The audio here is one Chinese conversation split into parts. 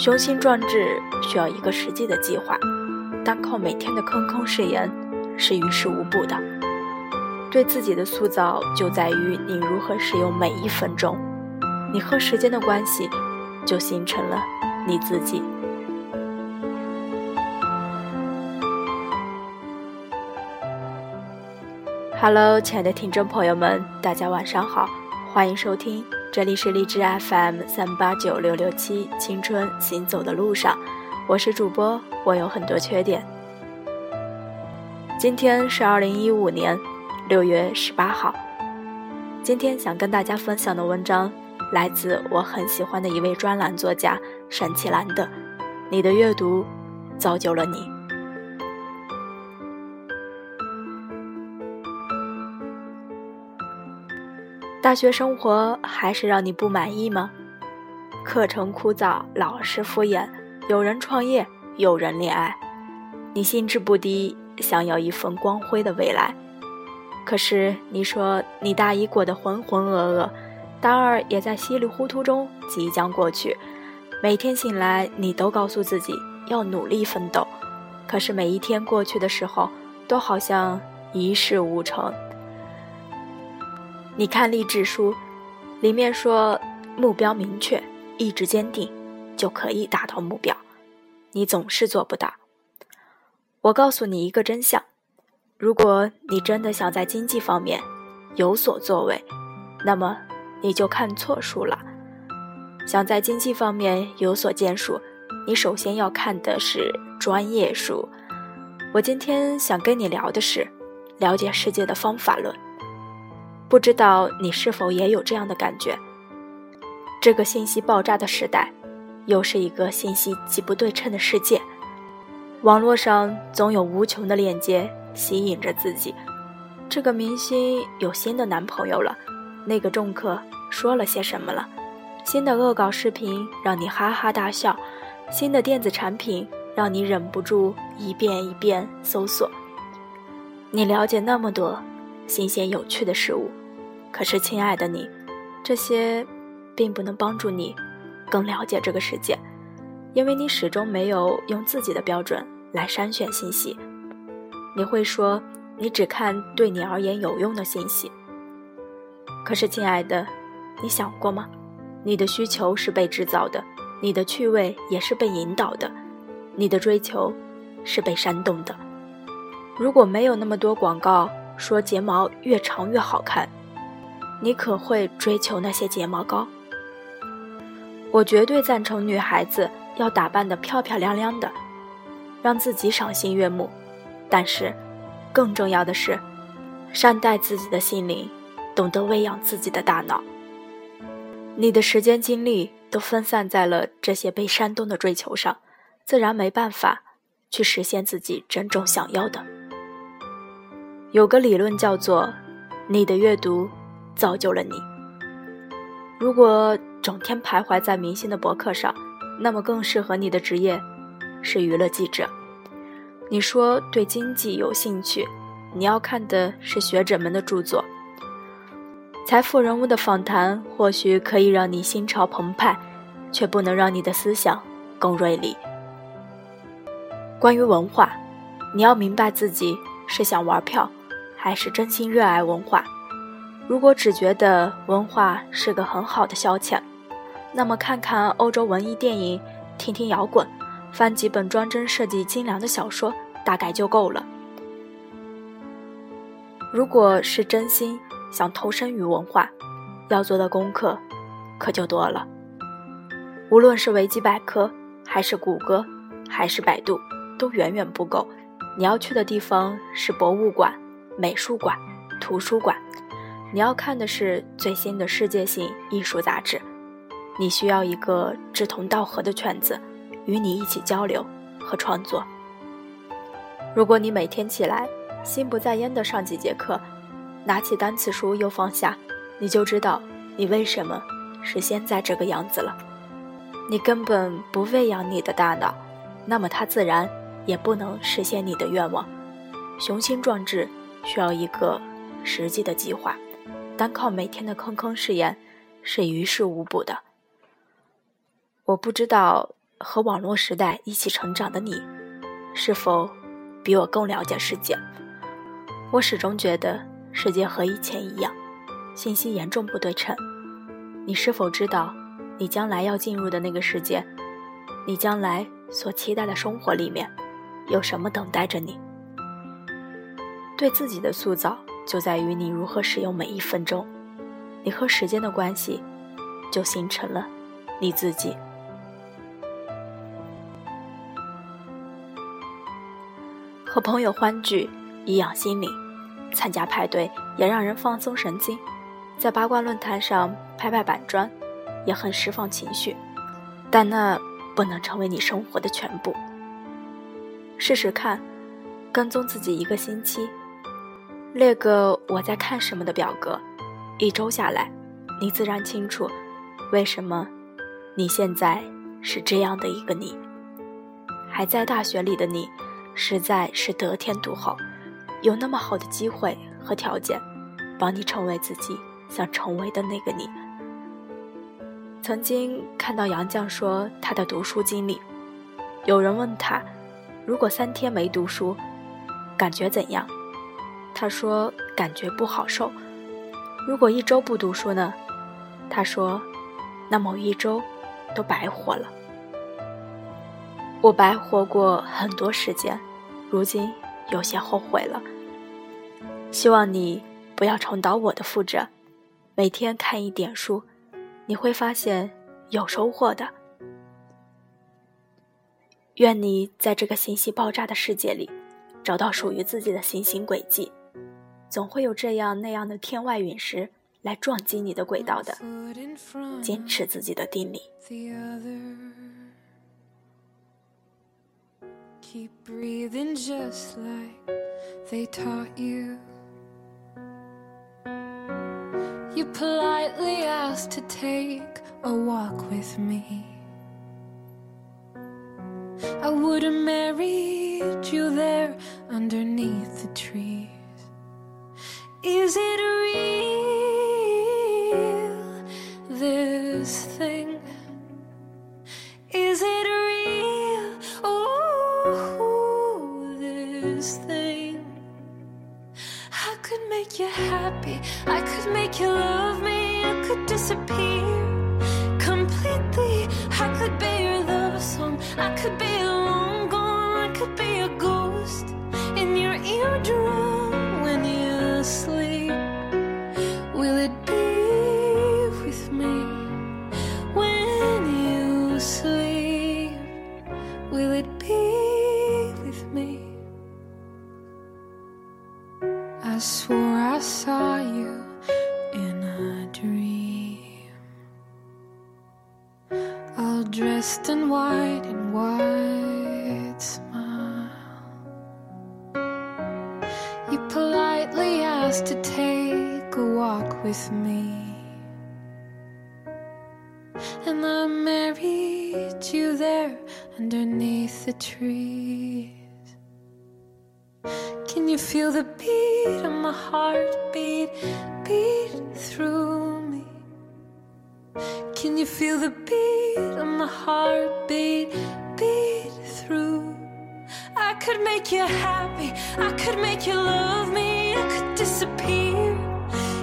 雄心壮志需要一个实际的计划，单靠每天的空空誓言是于事无补的。对自己的塑造就在于你如何使用每一分钟，你和时间的关系就形成了你自己。Hello，亲爱的听众朋友们，大家晚上好，欢迎收听，这里是荔枝 FM 三八九六六七青春行走的路上，我是主播，我有很多缺点。今天是二零一五年六月十八号，今天想跟大家分享的文章来自我很喜欢的一位专栏作家沈其兰的《你的阅读造就了你》。大学生活还是让你不满意吗？课程枯燥，老师敷衍，有人创业，有人恋爱，你心智不低，想要一份光辉的未来。可是你说你大一过得浑浑噩噩，大二也在稀里糊涂中即将过去，每天醒来你都告诉自己要努力奋斗，可是每一天过去的时候，都好像一事无成。你看励志书，里面说目标明确，意志坚定，就可以达到目标。你总是做不到。我告诉你一个真相：如果你真的想在经济方面有所作为，那么你就看错书了。想在经济方面有所建树，你首先要看的是专业书。我今天想跟你聊的是了解世界的方法论。不知道你是否也有这样的感觉？这个信息爆炸的时代，又是一个信息极不对称的世界。网络上总有无穷的链接吸引着自己。这个明星有新的男朋友了，那个重客说了些什么了？新的恶搞视频让你哈哈大笑，新的电子产品让你忍不住一遍一遍搜索。你了解那么多新鲜有趣的事物。可是，亲爱的你，这些并不能帮助你更了解这个世界，因为你始终没有用自己的标准来筛选信息。你会说，你只看对你而言有用的信息。可是，亲爱的，你想过吗？你的需求是被制造的，你的趣味也是被引导的，你的追求是被煽动的。如果没有那么多广告说睫毛越长越好看，你可会追求那些睫毛膏？我绝对赞成女孩子要打扮得漂漂亮亮的，让自己赏心悦目。但是，更重要的是，善待自己的心灵，懂得喂养自己的大脑。你的时间精力都分散在了这些被煽动的追求上，自然没办法去实现自己真正想要的。有个理论叫做“你的阅读”。造就了你。如果整天徘徊在明星的博客上，那么更适合你的职业是娱乐记者。你说对经济有兴趣，你要看的是学者们的著作。财富人物的访谈或许可以让你心潮澎湃，却不能让你的思想更锐利。关于文化，你要明白自己是想玩票，还是真心热爱文化。如果只觉得文化是个很好的消遣，那么看看欧洲文艺电影，听听摇滚，翻几本装帧设计精良的小说，大概就够了。如果是真心想投身于文化，要做的功课可就多了。无论是维基百科，还是谷歌，还是百度，都远远不够。你要去的地方是博物馆、美术馆、图书馆。你要看的是最新的世界性艺术杂志，你需要一个志同道合的圈子，与你一起交流和创作。如果你每天起来心不在焉的上几节课，拿起单词书又放下，你就知道你为什么是现在这个样子了。你根本不喂养你的大脑，那么它自然也不能实现你的愿望。雄心壮志需要一个实际的计划。单靠每天的坑坑誓言是于事无补的。我不知道和网络时代一起成长的你，是否比我更了解世界？我始终觉得世界和以前一样，信息严重不对称。你是否知道，你将来要进入的那个世界，你将来所期待的生活里面，有什么等待着你？对自己的塑造，就在于你如何使用每一分钟。你和时间的关系，就形成了你自己。和朋友欢聚，颐养心灵；参加派对也让人放松神经；在八卦论坛上拍拍板砖，也很释放情绪。但那不能成为你生活的全部。试试看，跟踪自己一个星期，列个我在看什么的表格，一周下来，你自然清楚，为什么你现在是这样的一个你。还在大学里的你。实在是得天独厚，有那么好的机会和条件，帮你成为自己想成为的那个你。曾经看到杨绛说他的读书经历，有人问他，如果三天没读书，感觉怎样？他说感觉不好受。如果一周不读书呢？他说，那某一周都白活了。我白活过很多时间。如今有些后悔了，希望你不要重蹈我的覆辙，每天看一点书，你会发现有收获的。愿你在这个信息爆炸的世界里，找到属于自己的行星轨迹，总会有这样那样的天外陨石来撞击你的轨道的。坚持自己的定力。Keep breathing just like they taught you. You politely asked to take a walk with me. I would have married you there underneath the trees. This thing? Is it real? Ooh, this thing. I could make you happy. I could make you love me. I could disappear completely. I could be your love song. I could be long gone. I could be a ghost swore. I saw you in a dream, all dressed in white and white smile. You politely asked to take a walk with me, and I married you there underneath the tree. Can you feel the beat of my heart beat, through me? Can you feel the beat of my heart beat, through? I could make you happy, I could make you love me, I could disappear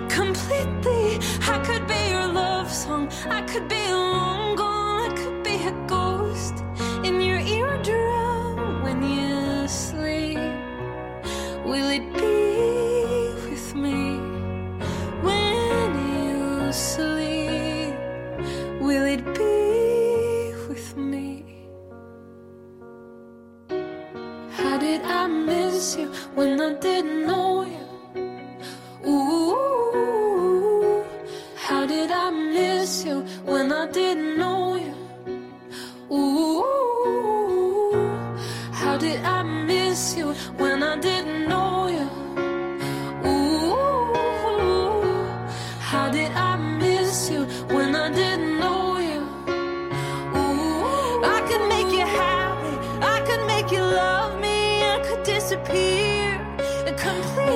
completely. I could be your love song, I could be long Will it be with me when you sleep? Will it be with me? How did I miss you when I didn't know you? Ooh, how did I miss you when I didn't know like you love me, I could disappear. and complete